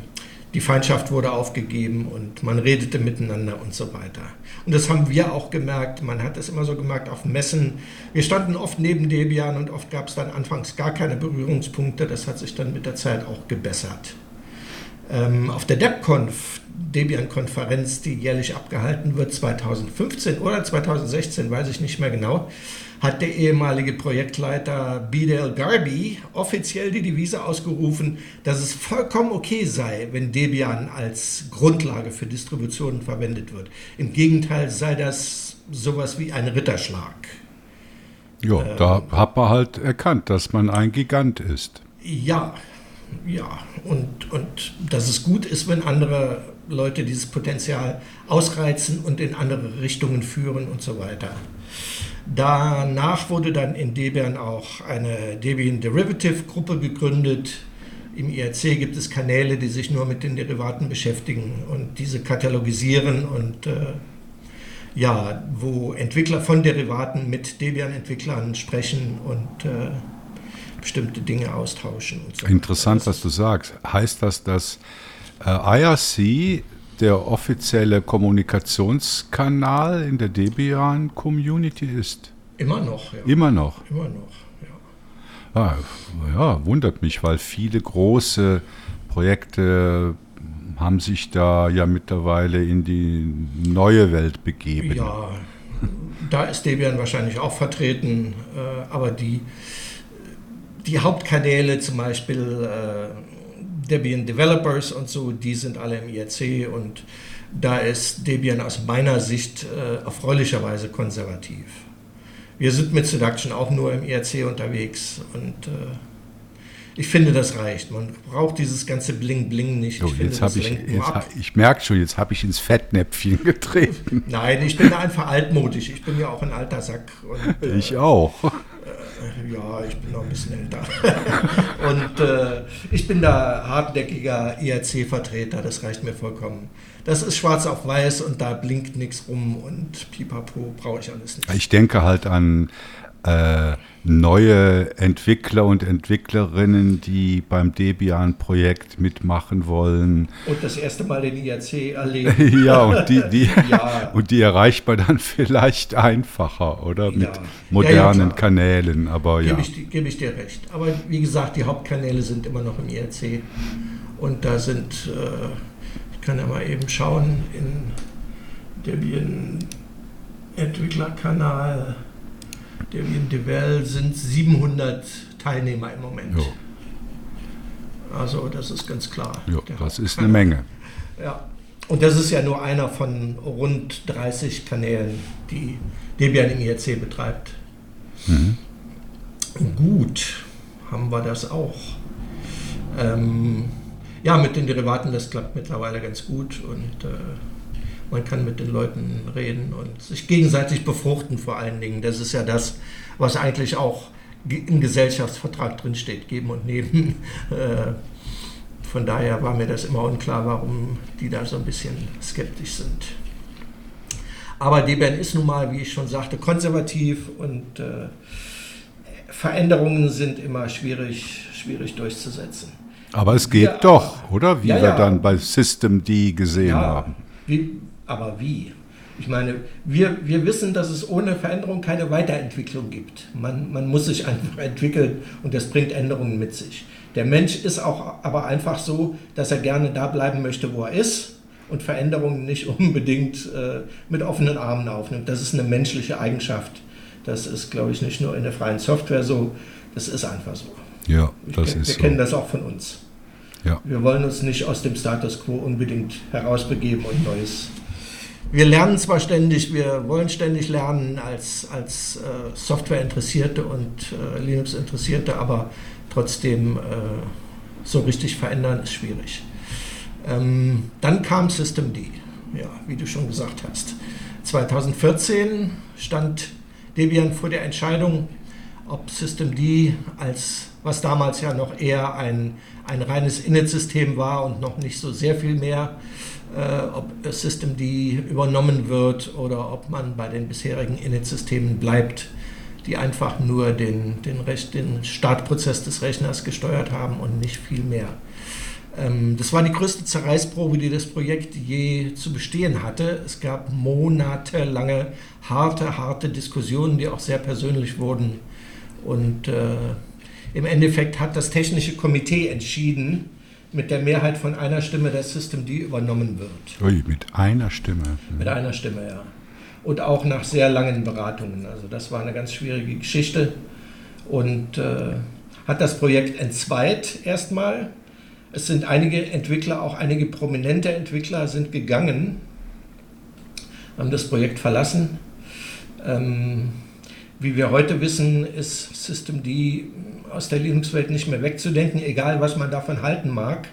die Feindschaft wurde aufgegeben und man redete miteinander und so weiter. Und das haben wir auch gemerkt. Man hat es immer so gemerkt auf Messen. Wir standen oft neben Debian und oft gab es dann anfangs gar keine Berührungspunkte. Das hat sich dann mit der Zeit auch gebessert. Ähm, auf der DebConf, Debian-Konferenz, die jährlich abgehalten wird, 2015 oder 2016, weiß ich nicht mehr genau, hat der ehemalige Projektleiter Bidel Garbi offiziell die Devise ausgerufen, dass es vollkommen okay sei, wenn Debian als Grundlage für Distributionen verwendet wird. Im Gegenteil sei das sowas wie ein Ritterschlag. Ja, ähm, da hat man halt erkannt, dass man ein Gigant ist. Ja, ja. Und, und dass es gut ist, wenn andere Leute dieses Potenzial ausreizen und in andere Richtungen führen und so weiter. Danach wurde dann in Debian auch eine Debian Derivative Gruppe gegründet. Im IRC gibt es Kanäle, die sich nur mit den Derivaten beschäftigen und diese katalogisieren und äh, ja, wo Entwickler von Derivaten mit Debian-Entwicklern sprechen und äh, bestimmte Dinge austauschen. So. Interessant, was du sagst. Heißt das, dass äh, IRC der offizielle Kommunikationskanal in der Debian-Community ist? Immer noch, ja. Immer noch? Immer noch, ja. Ah, ja, wundert mich, weil viele große Projekte haben sich da ja mittlerweile in die neue Welt begeben. Ja, da ist Debian wahrscheinlich auch vertreten, äh, aber die, die Hauptkanäle, zum Beispiel äh, Debian Developers und so, die sind alle im IRC und da ist Debian aus meiner Sicht äh, erfreulicherweise konservativ. Wir sind mit Seduction auch nur im IRC unterwegs und äh, ich finde, das reicht. Man braucht dieses ganze Bling-Bling nicht. So, ich, jetzt habe ich, jetzt, ich merke schon, jetzt habe ich ins Fettnäpfchen [laughs] getreten. Nein, ich bin einfach altmodisch. Ich bin ja auch ein alter Sack. Und, äh, ich auch. Ja, ich bin noch ein bisschen älter. [laughs] und äh, ich bin da hartnäckiger IRC-Vertreter. Das reicht mir vollkommen. Das ist schwarz auf weiß und da blinkt nichts rum und pipapo brauche ich alles nicht. Ich denke halt an äh, neue Entwickler und Entwicklerinnen, die beim Debian-Projekt mitmachen wollen. Und das erste Mal den IRC erleben. [laughs] ja, und die, [laughs] die, ja. und die erreicht man dann [laughs] vielleicht einfacher, oder? Mit ja. modernen ja, Kanälen, aber ja. Gebe ich, gebe ich dir recht. Aber wie gesagt, die Hauptkanäle sind immer noch im IRC. Und da sind, äh, ich kann ja mal eben schauen, in Debian Entwicklerkanal der Devel sind 700 Teilnehmer im Moment. Jo. Also das ist ganz klar. Jo, das ist eine Menge. [laughs] Ja. Und das ist ja nur einer von rund 30 Kanälen, die Debian im IRC betreibt. Mhm. Gut, haben wir das auch. Ähm, ja, mit den Derivaten, das klappt mittlerweile ganz gut und äh, man kann mit den Leuten reden und sich gegenseitig befruchten vor allen Dingen. Das ist ja das, was eigentlich auch im Gesellschaftsvertrag drinsteht, geben und nehmen. [laughs] Äh, von daher war mir das immer unklar, warum die da so ein bisschen skeptisch sind. Aber Debian ist nun mal, wie ich schon sagte, konservativ und äh, Veränderungen sind immer schwierig, schwierig durchzusetzen. Aber es geht ja, doch, oder? Wie ja, wir ja. dann bei System D gesehen haben. Wie, aber wie? Ich meine, wir, wir wissen, dass es ohne Veränderung keine Weiterentwicklung gibt. Man, man muss sich einfach entwickeln und das bringt Änderungen mit sich. Der Mensch ist auch aber einfach so, dass er gerne da bleiben möchte, wo er ist und Veränderungen nicht [laughs] unbedingt äh, mit offenen Armen aufnimmt. Das ist eine menschliche Eigenschaft. Das ist, glaube ich, nicht nur in der freien Software so, das ist einfach so. Ja, das ich, ist Wir so. kennen das auch von uns. Ja. Wir wollen uns nicht aus dem Status quo unbedingt herausbegeben und Neues wir lernen zwar ständig, wir wollen ständig lernen als, als äh, Software-Interessierte und äh, Linux-Interessierte, aber trotzdem äh, so richtig verändern ist schwierig. Ähm, dann kam Systemd, ja, wie du schon gesagt hast. 2014 stand Debian vor der Entscheidung, ob Systemd als, was damals ja noch eher ein, ein reines Init-System war und noch nicht so sehr viel mehr, äh, ob Systemd übernommen wird oder ob man bei den bisherigen Init-Systemen bleibt, die einfach nur den, den, Rech den Startprozess des Rechners gesteuert haben und nicht viel mehr. Ähm, das war die größte Zerreißprobe, die das Projekt je zu bestehen hatte. Es gab monatelange harte, harte Diskussionen, die auch sehr persönlich wurden. Und äh, im Endeffekt hat das technische Komitee entschieden, mit der Mehrheit von einer Stimme das System D übernommen wird. Ui, mit einer Stimme. Mit einer Stimme, ja. Und auch nach sehr langen Beratungen. Also das war eine ganz schwierige Geschichte und äh, hat das Projekt entzweit erstmal. Es sind einige Entwickler, auch einige prominente Entwickler sind gegangen, haben das Projekt verlassen. Ähm, Wie wir heute wissen, ist Systemd aus der Linux-Welt nicht mehr wegzudenken, egal was man davon halten mag.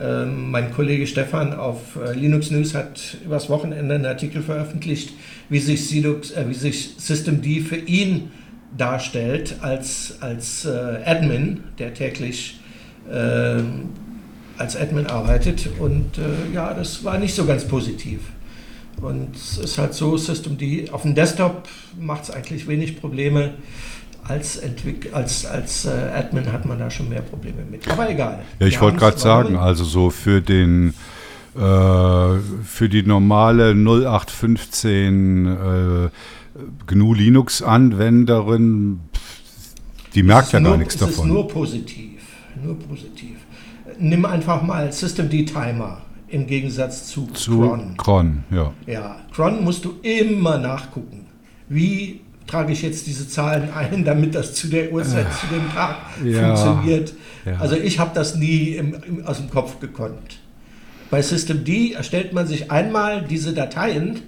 Ähm, mein Kollege Stefan auf äh, Linux News hat übers Wochenende einen Artikel veröffentlicht, wie sich, Linux, äh, sich Systemd für ihn darstellt als, als äh, Admin, der täglich äh, als Admin arbeitet. Und äh, ja, das war nicht so ganz positiv. Und es ist halt so, Systemd auf dem Desktop macht es eigentlich wenig Probleme. Als, Entwick als, als äh, Admin hat man da schon mehr Probleme mit. Aber egal. Ja, ich wollte gerade sagen, also so für den äh, für die normale 0815 äh, GNU Linux-Anwenderin, die merkt ja nur, gar nichts davon. Es ist nur positiv, nur positiv. Nimm einfach mal Systemd Timer im Gegensatz zu, zu Cron. Cron, ja. Ja, Cron musst du immer nachgucken. Wie trage ich jetzt diese Zahlen ein, [laughs] damit das zu der Uhrzeit, äh, zu dem Tag ja, funktioniert? Ja. Also ich habe das nie im, im, aus dem Kopf gekonnt. Bei Systemd erstellt man sich einmal diese Dateien,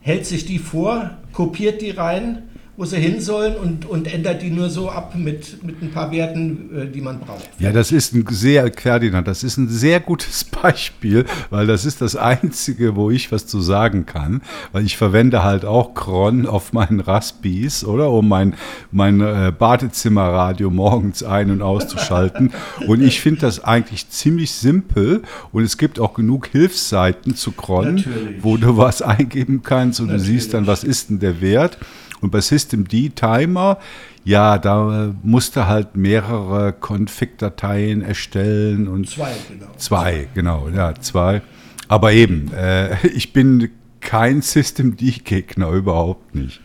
hält sich die vor, kopiert die rein wo sie hin sollen und, und ändert die nur so ab mit, mit ein paar Werten, äh, die man braucht. Ja, das ist ein sehr, Ferdinand, das ist ein sehr gutes [laughs] Beispiel, weil das ist das Einzige, wo ich was zu sagen kann, weil ich verwende halt auch Cron auf meinen Raspis, oder, um mein, mein äh, Badezimmerradio morgens ein- und auszuschalten. und ich finde das eigentlich ziemlich simpel und es gibt auch genug Hilfsseiten zu Cron, Natürlich. wo du was eingeben kannst und Natürlich. du siehst dann, was ist denn der Wert. Und bei Systemd Timer, ja, da musste halt mehrere Config-Dateien erstellen und zwei, genau. Zwei, genau, ja, zwei. Aber eben, äh, [laughs] ich bin kein Systemd-Gegner, überhaupt nicht.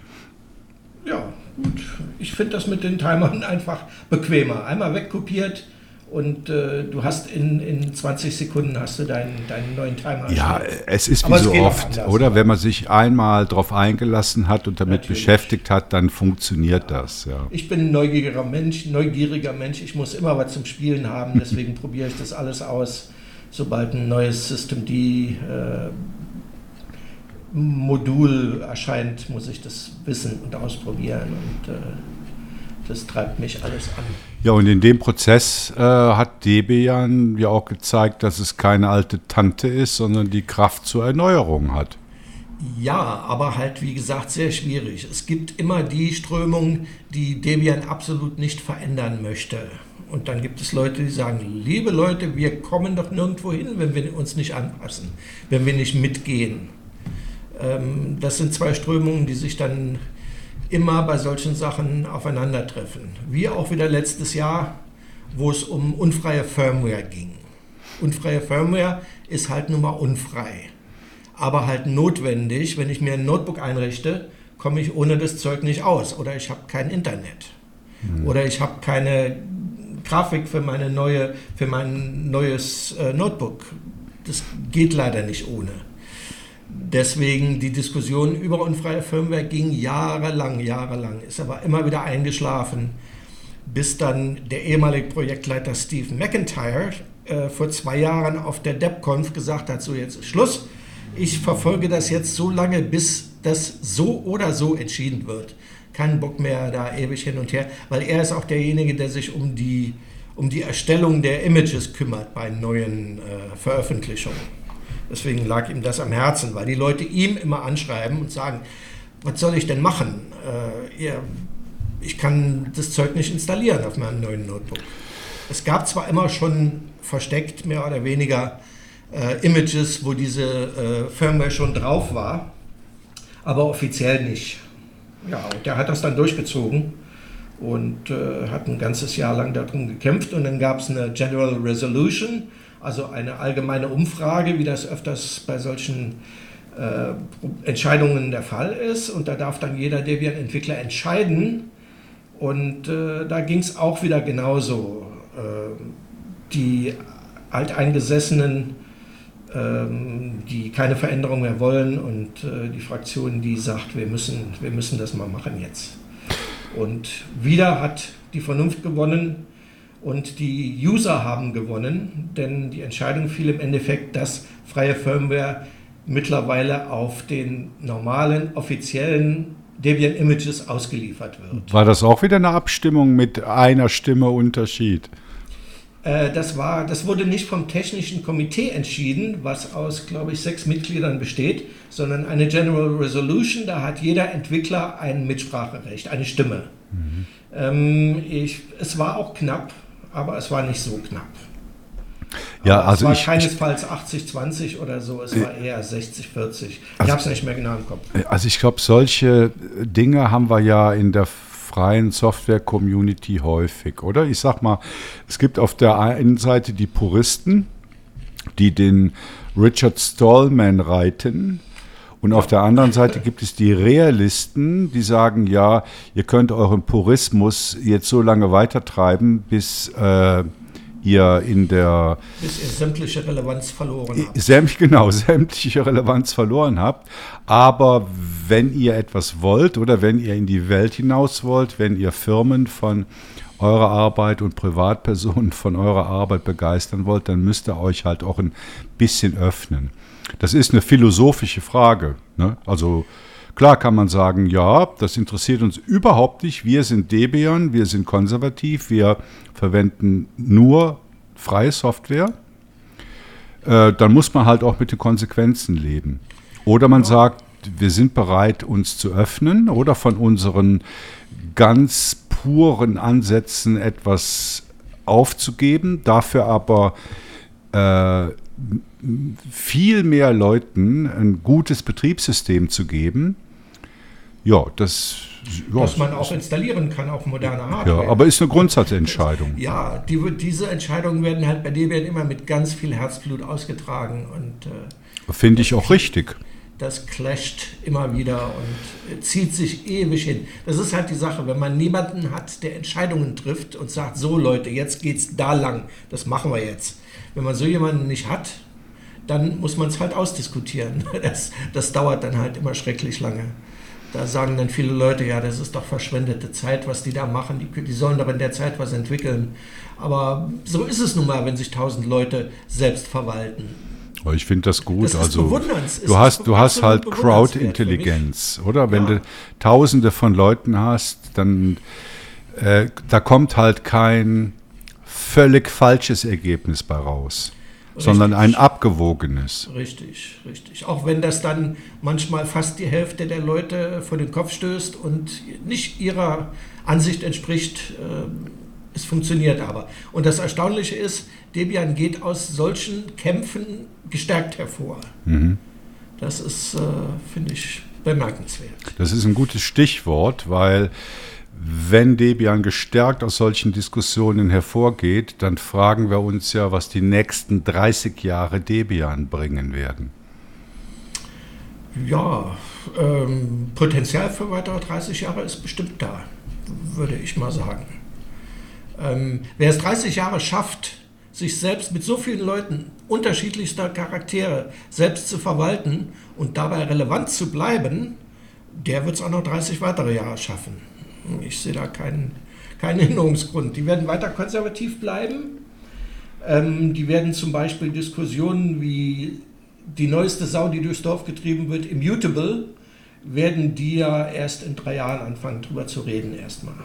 Ja, gut. Ich finde das mit den Timern [laughs] einfach bequemer. Einmal wegkopiert, und äh, du hast in, in 20 Sekunden hast du deinen, deinen neuen Timer. Ja, es ist wie so oft, oder? Wenn man sich einmal darauf eingelassen hat und damit Natürlich. beschäftigt hat, dann funktioniert ja. das. Ja. Ich bin ein neugieriger Mensch, neugieriger Mensch. Ich muss immer was zum Spielen haben, [laughs] deswegen probiere ich das alles aus. Sobald ein neues System D äh, Modul erscheint, muss ich das wissen und ausprobieren und äh, das treibt mich alles an. Ja, und in dem Prozess äh, hat Debian ja auch gezeigt, dass es keine alte Tante ist, sondern die Kraft zur Erneuerung hat. Ja, aber halt, wie gesagt, sehr schwierig. Es gibt immer die Strömung, die Debian absolut nicht verändern möchte. Und dann gibt es Leute, die sagen, liebe Leute, wir kommen doch nirgendwo hin, wenn wir uns nicht anpassen, wenn wir nicht mitgehen. Ähm, das sind zwei Strömungen, die sich dann immer bei solchen Sachen aufeinandertreffen. Wie auch wieder letztes Jahr, wo es um unfreie Firmware ging. Unfreie Firmware ist halt nun mal unfrei. Aber halt notwendig, wenn ich mir ein Notebook einrichte, komme ich ohne das Zeug nicht aus. Oder ich habe kein Internet. Mhm. Oder ich habe keine Grafik für, meine neue, für mein neues äh, Notebook. Das geht leider nicht ohne. Deswegen die Diskussion über unfreie Firmware ging jahrelang, jahrelang, ist aber immer wieder eingeschlafen, bis dann der ehemalige Projektleiter Steve McIntyre äh, vor zwei Jahren auf der DebConf gesagt hat, so jetzt ist Schluss, ich verfolge das jetzt so lange, bis das so oder so entschieden wird. Kein Bock mehr da ewig hin und her, weil er ist auch derjenige, der sich um die, um die Erstellung der Images kümmert bei neuen äh, Veröffentlichungen. Deswegen lag ihm das am Herzen, weil die Leute ihm immer anschreiben und sagen, was soll ich denn machen? Äh, ich kann das Zeug nicht installieren auf meinem neuen Notebook. Es gab zwar immer schon versteckt, mehr oder weniger, äh, Images, wo diese äh, Firmware schon drauf war, aber offiziell nicht. Ja, und der hat das dann durchgezogen und äh, hat ein ganzes Jahr lang darum gekämpft und dann gab es eine General Resolution, also eine allgemeine Umfrage, wie das öfters bei solchen äh, Entscheidungen der Fall ist. Und da darf dann jeder Debian-Entwickler entscheiden. Und äh, da ging es auch wieder genauso. Äh, die Alteingesessenen, ähm, die keine Veränderung mehr wollen und äh, die Fraktion, die sagt, wir müssen, wir müssen das mal machen jetzt. Und wieder hat die Vernunft gewonnen und die User haben gewonnen, denn die Entscheidung fiel im Endeffekt, dass freie Firmware mittlerweile auf den normalen offiziellen Debian Images ausgeliefert wird. War das auch wieder eine Abstimmung mit einer Stimme Unterschied? Äh, das, war, das wurde nicht vom technischen Komitee entschieden, was aus, glaube ich, sechs Mitgliedern besteht, sondern eine General Resolution. Da hat jeder Entwickler ein Mitspracherecht, eine Stimme. Mhm. Ähm, ich, es war auch knapp, aber es war nicht so knapp. Ja, aber also es war ich, keinesfalls 80-20 oder so, es war eher 60-40. Ich also, habe es nicht mehr genau im Kopf. Also ich glaube, solche Dinge haben wir ja in der freien Software-Community häufig, oder? Ich sag mal, es gibt auf der einen Seite die Puristen, die den Richard Stallman reiten. Und auf der anderen Seite gibt es die Realisten, die sagen, ja, ihr könnt euren Purismus jetzt so lange weitertreiben, bis äh, ihr in der... Bis ihr sämtliche Relevanz verloren habt. Sämt, [laughs] genau, sämtliche Relevanz verloren habt. Aber wenn ihr etwas wollt oder wenn ihr in die Welt hinaus wollt, wenn ihr Firmen von eurer Arbeit und Privatpersonen von eurer Arbeit begeistern wollt, dann müsst ihr euch halt auch ein bisschen öffnen. Das ist eine philosophische Frage. Ne? Also klar kann man sagen, ja, das interessiert uns überhaupt nicht. Wir sind Debian, wir sind konservativ, wir verwenden nur freie Software. Äh, dann muss man halt auch mit den Konsequenzen leben. Oder man sagt, wir sind bereit, uns zu öffnen oder von unseren ganz puren Ansätzen etwas aufzugeben, dafür aber äh, viel mehr Leuten ein gutes Betriebssystem zu geben. Ja, das. Ja, Was man auch installieren kann auf moderne Hardware. Ja, aber ist eine Grundsatzentscheidung. Ja, die, diese Entscheidungen werden halt bei Debian immer mit ganz viel Herzblut ausgetragen. und äh, Finde ich auch richtig das clasht immer wieder und zieht sich ewig hin. Das ist halt die Sache, wenn man niemanden hat, der Entscheidungen trifft und sagt, so Leute, jetzt geht's da lang, das machen wir jetzt. Wenn man so jemanden nicht hat, dann muss man es halt ausdiskutieren. [laughs] Das, das dauert dann halt immer schrecklich lange. Da sagen dann viele Leute, ja, das ist doch verschwendete Zeit, was die da machen. Die, die sollen doch in der Zeit was entwickeln. Aber so ist es nun mal, wenn sich tausend Leute selbst verwalten. Ich finde das gut. Das also du hast, du hast halt Crowd-Intelligenz, oder? Wenn ja. du Tausende von Leuten hast, dann äh, da kommt halt kein völlig falsches Ergebnis bei raus, richtig. sondern ein abgewogenes. Richtig, richtig. Auch wenn das dann manchmal fast die Hälfte der Leute vor den Kopf stößt und nicht ihrer Ansicht entspricht. Äh, es funktioniert aber. Und das Erstaunliche ist, Debian geht aus solchen Kämpfen gestärkt hervor. Mhm. Das ist, äh, finde ich, bemerkenswert. Das ist ein gutes Stichwort, weil wenn Debian gestärkt aus solchen Diskussionen hervorgeht, dann fragen wir uns ja, was die nächsten 30 Jahre Debian bringen werden. Ja, ähm, Potenzial für weitere 30 Jahre ist bestimmt da, würde ich mal sagen. Ähm, wer es 30 Jahre schafft, sich selbst mit so vielen Leuten unterschiedlichster Charaktere selbst zu verwalten und dabei relevant zu bleiben, der wird es auch noch 30 weitere Jahre schaffen. Ich sehe da keinen, keinen [laughs] Hinderungsgrund. Die werden weiter konservativ bleiben. Ähm, die werden zum Beispiel Diskussionen wie die neueste Sau, die durchs Dorf getrieben wird, Immutable, werden die ja erst in drei Jahren anfangen, drüber zu reden erstmal.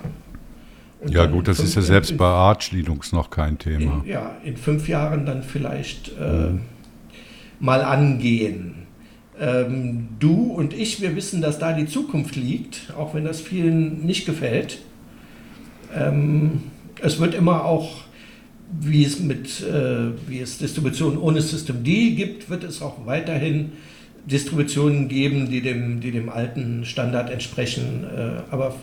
Und ja gut, das fünf, ist ja selbst in, bei Arch Linux noch kein Thema. In, ja, in fünf Jahren dann vielleicht äh, mhm. mal angehen. Ähm, du und ich, wir wissen, dass da die Zukunft liegt, auch wenn das vielen nicht gefällt. Ähm, es wird immer auch, wie es mit, äh, wie es Distributionen ohne System D gibt, wird es auch weiterhin Distributionen geben, die dem, die dem alten Standard entsprechen. Äh, aber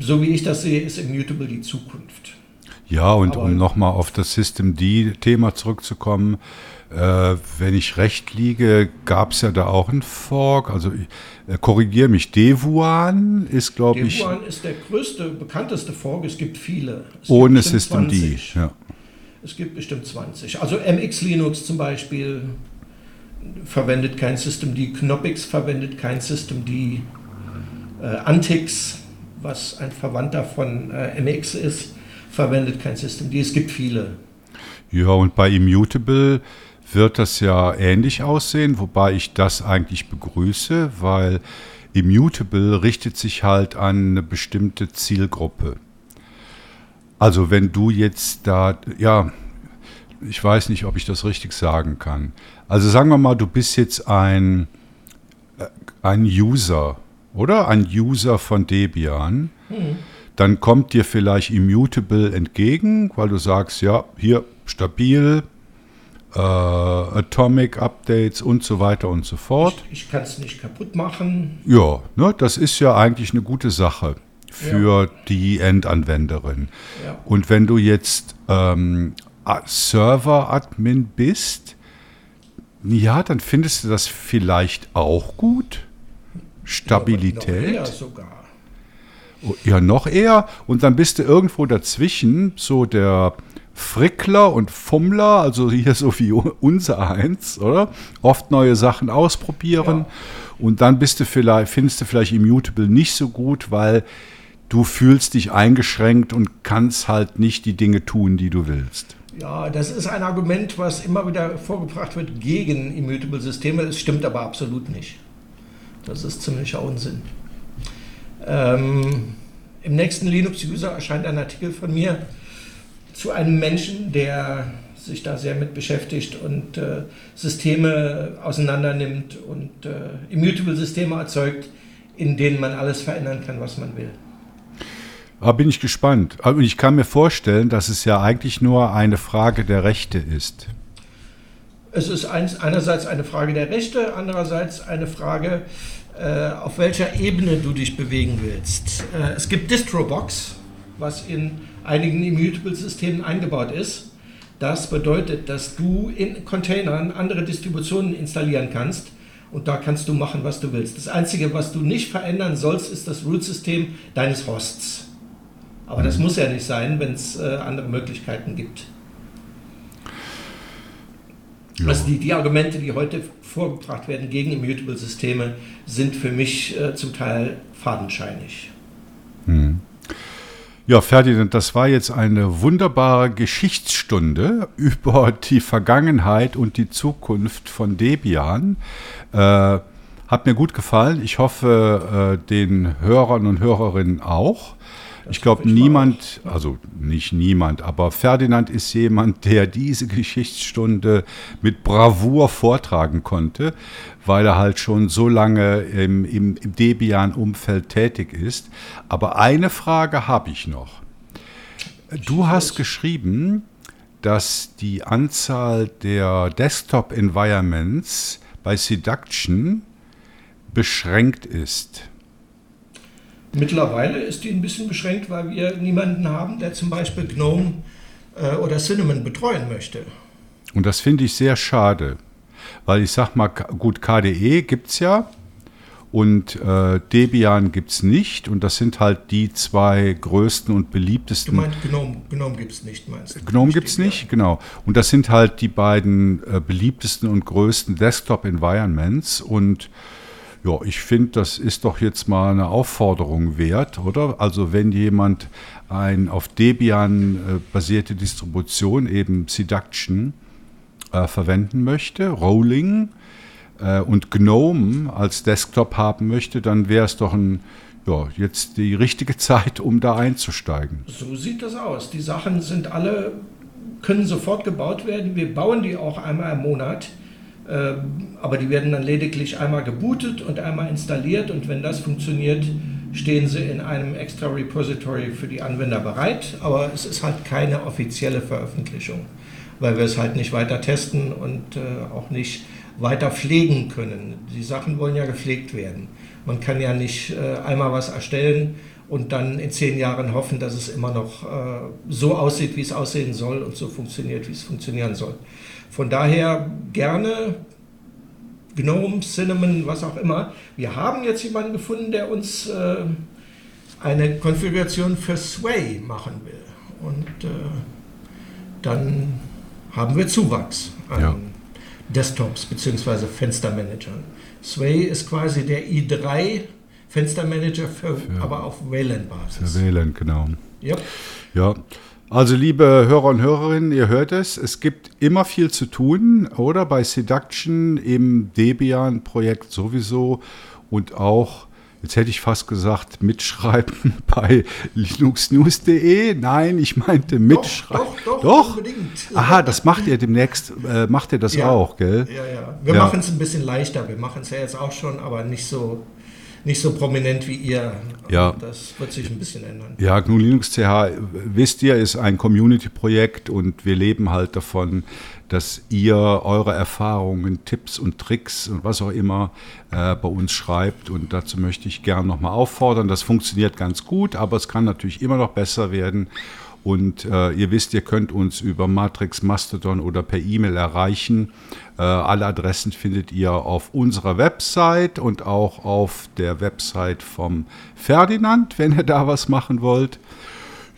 so wie ich das sehe, ist Immutable die Zukunft. Ja, und Aber um nochmal auf das System D-Thema zurückzukommen, äh, wenn ich recht liege, gab es ja da auch einen Fork. Also äh, korrigiere mich, Devuan ist, glaube ich. Devuan ist der größte, bekannteste Fork. Es gibt viele. Es ohne gibt System 20. D. Ja. Es gibt bestimmt 20. Also MX Linux zum Beispiel verwendet kein System D. Knoppix verwendet kein System D. Äh, Antix was ein Verwandter von äh, MX ist, verwendet kein System D. Es gibt viele. Ja, und bei Immutable wird das ja ähnlich aussehen, wobei ich das eigentlich begrüße, weil Immutable richtet sich halt an eine bestimmte Zielgruppe. Also wenn du jetzt da, ja, ich weiß nicht, ob ich das richtig sagen kann. Also sagen wir mal, du bist jetzt ein, äh, ein User, oder? Ein User von Debian. Hm. Dann kommt dir vielleicht Immutable entgegen, weil du sagst, ja, hier stabil, äh, Atomic Updates und so weiter und so fort. Ich, ich kann es nicht kaputt machen. Ja, ne, das ist ja eigentlich eine gute Sache für ja. die Endanwenderin. Ja. Und wenn du jetzt ähm, Server-Admin bist, ja, dann findest du das vielleicht auch gut. Stabilität. Ja, sogar. Oh, ja, noch eher. Und dann bist du irgendwo dazwischen, so der Frickler und Fummler, also hier so wie [laughs] unser eins, oder? Oft neue Sachen ausprobieren. Ja. Und dann bist du vielleicht, findest du vielleicht Immutable nicht so gut, weil du fühlst dich eingeschränkt und kannst halt nicht die Dinge tun, die du willst. Ja, das ist ein Argument, was immer wieder vorgebracht wird gegen Immutable-Systeme. Es stimmt aber absolut nicht. Das ist ziemlicher Unsinn. Ähm, Im nächsten Linux-User erscheint ein Artikel von mir zu einem Menschen, der sich da sehr mit beschäftigt und äh, Systeme auseinandernimmt und äh, Immutable-Systeme erzeugt, in denen man alles verändern kann, was man will. Da bin ich gespannt. Und ich kann mir vorstellen, dass es ja eigentlich nur eine Frage der Rechte ist. Es ist einerseits eine Frage der Rechte, andererseits eine Frage, äh, auf welcher Ebene du dich bewegen willst. Äh, es gibt Distrobox, was in einigen Immutable-Systemen eingebaut ist. Das bedeutet, dass du in Containern andere Distributionen installieren kannst und da kannst du machen, was du willst. Das Einzige, was du nicht verändern sollst, ist das Root-System deines Hosts. Aber das muss ja nicht sein, wenn es äh, andere Möglichkeiten gibt. Ja. Also die, die, Argumente, die heute vorgebracht werden gegen Immutable-Systeme, sind für mich äh, zum Teil fadenscheinig. Hm. Ja, Ferdinand, das war jetzt eine wunderbare Geschichtsstunde [laughs] über die Vergangenheit und die Zukunft von Debian. Äh, hat mir gut gefallen. Ich hoffe, äh, den Hörern und Hörerinnen auch ich glaube, niemand, also nicht niemand, aber Ferdinand ist jemand, der diese Geschichtsstunde mit Bravour vortragen konnte, weil er halt schon so lange im, im, im Debian-Umfeld tätig ist. Aber eine Frage habe ich noch. Du hast geschrieben, dass die Anzahl der Desktop-Environments bei Seduction beschränkt ist. Mittlerweile ist die ein bisschen beschränkt, weil wir niemanden haben, der zum Beispiel GNOME äh, oder Cinnamon betreuen möchte. Und das finde ich sehr schade, weil ich sage mal, gut, KDE gibt es ja und äh, Debian gibt es nicht und das sind halt die zwei größten und beliebtesten. Du meinst GNOME, GNOME gibt es nicht, meinst du? GNOME gibt es nicht, genau. Und das sind halt die beiden äh, beliebtesten und größten Desktop-Environments und ja, ich finde, das ist doch jetzt mal eine Aufforderung wert, oder? Also wenn jemand ein auf Debian äh, basierte Distribution, eben Seduction, äh, verwenden möchte, Rolling äh, und GNOME als Desktop haben möchte, dann wäre es doch ein, ja, jetzt die richtige [laughs] Zeit, um da einzusteigen. So sieht das aus. Die Sachen sind alle, können sofort gebaut werden. Wir bauen die auch einmal im Monat. Ähm, aber die werden dann lediglich einmal gebootet und einmal installiert und wenn das funktioniert, stehen sie in einem extra Repository für die Anwender bereit, aber es ist halt keine offizielle Veröffentlichung, weil wir es halt nicht weiter testen und äh, auch nicht weiter pflegen können. Die Sachen wollen ja gepflegt werden. Man kann ja nicht äh, einmal was erstellen und dann in zehn Jahren hoffen, dass es immer noch äh, so aussieht, wie es aussehen soll und so funktioniert, wie es funktionieren soll. Von daher gerne Gnome, Cinnamon, was auch immer. Wir haben jetzt jemanden gefunden, der uns äh, eine Konfiguration für Sway machen will. Und äh, dann haben wir Zuwachs an ja. Desktops bzw. Fenstermanagern. Sway ist quasi der i3 Fenstermanager, für, für, aber auf Wayland-Basis. Für Wayland, genau. Ja. ja. Also liebe Hörer und Hörerinnen, ihr hört es, es gibt immer viel zu tun, oder? Bei Seduction im Debian-Projekt sowieso und auch, jetzt hätte ich fast gesagt, mitschreiben [laughs] bei linuxnews.de. Nein, ich meinte mitschreiben. Doch, doch, doch. unbedingt. Aha, das macht ihr demnächst, äh, macht ihr das Ja. auch, gell? Ja, ja. Wir Ja. machen es ein bisschen leichter. Wir machen es ja jetzt auch schon, aber nicht so, nicht so prominent wie ihr. Ja. Das wird sich ein bisschen ändern. Ja, GNU Linux CH, wisst ihr, ist ein Community-Projekt und wir leben halt davon, dass ihr eure Erfahrungen, Tipps und Tricks und was auch immer äh, bei uns schreibt. Und dazu möchte ich gerne nochmal auffordern. Das funktioniert ganz gut, aber es kann natürlich immer noch besser werden. Und äh, ihr wisst, ihr könnt uns über Matrix, Mastodon oder per E-Mail erreichen. Äh, alle Adressen findet ihr auf unserer Website und auch auf der Website vom Ferdinand, [laughs] wenn ihr da was machen wollt.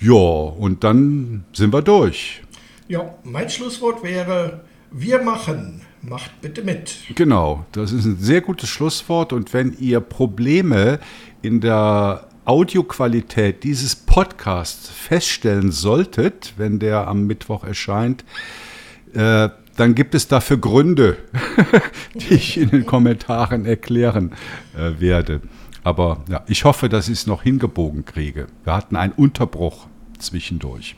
Ja, und dann sind wir durch. Ja, mein Schlusswort wäre, wir machen. Macht bitte mit. Genau, das ist ein sehr gutes Schlusswort. Und wenn ihr Probleme in der Audioqualität dieses Podcasts feststellen solltet, wenn der am Mittwoch erscheint, äh, dann gibt es dafür Gründe, [laughs] die ich in den Kommentaren erklären äh, werde. Aber ja, ich hoffe, dass ich es noch hingebogen kriege. Wir hatten einen Unterbruch zwischendurch.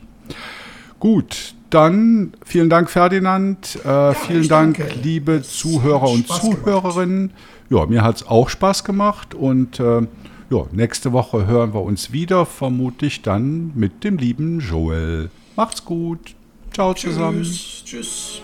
Gut, dann vielen Dank, Ferdinand. Äh, vielen ich Dank, danke. liebe Zuhörer und Zuhörerinnen. Ja, mir hat es auch Spaß gemacht und äh, ja, nächste Woche hören wir uns wieder, vermutlich dann mit dem lieben Joel. Macht's gut. Ciao zusammen. Tschüss. Tschüss.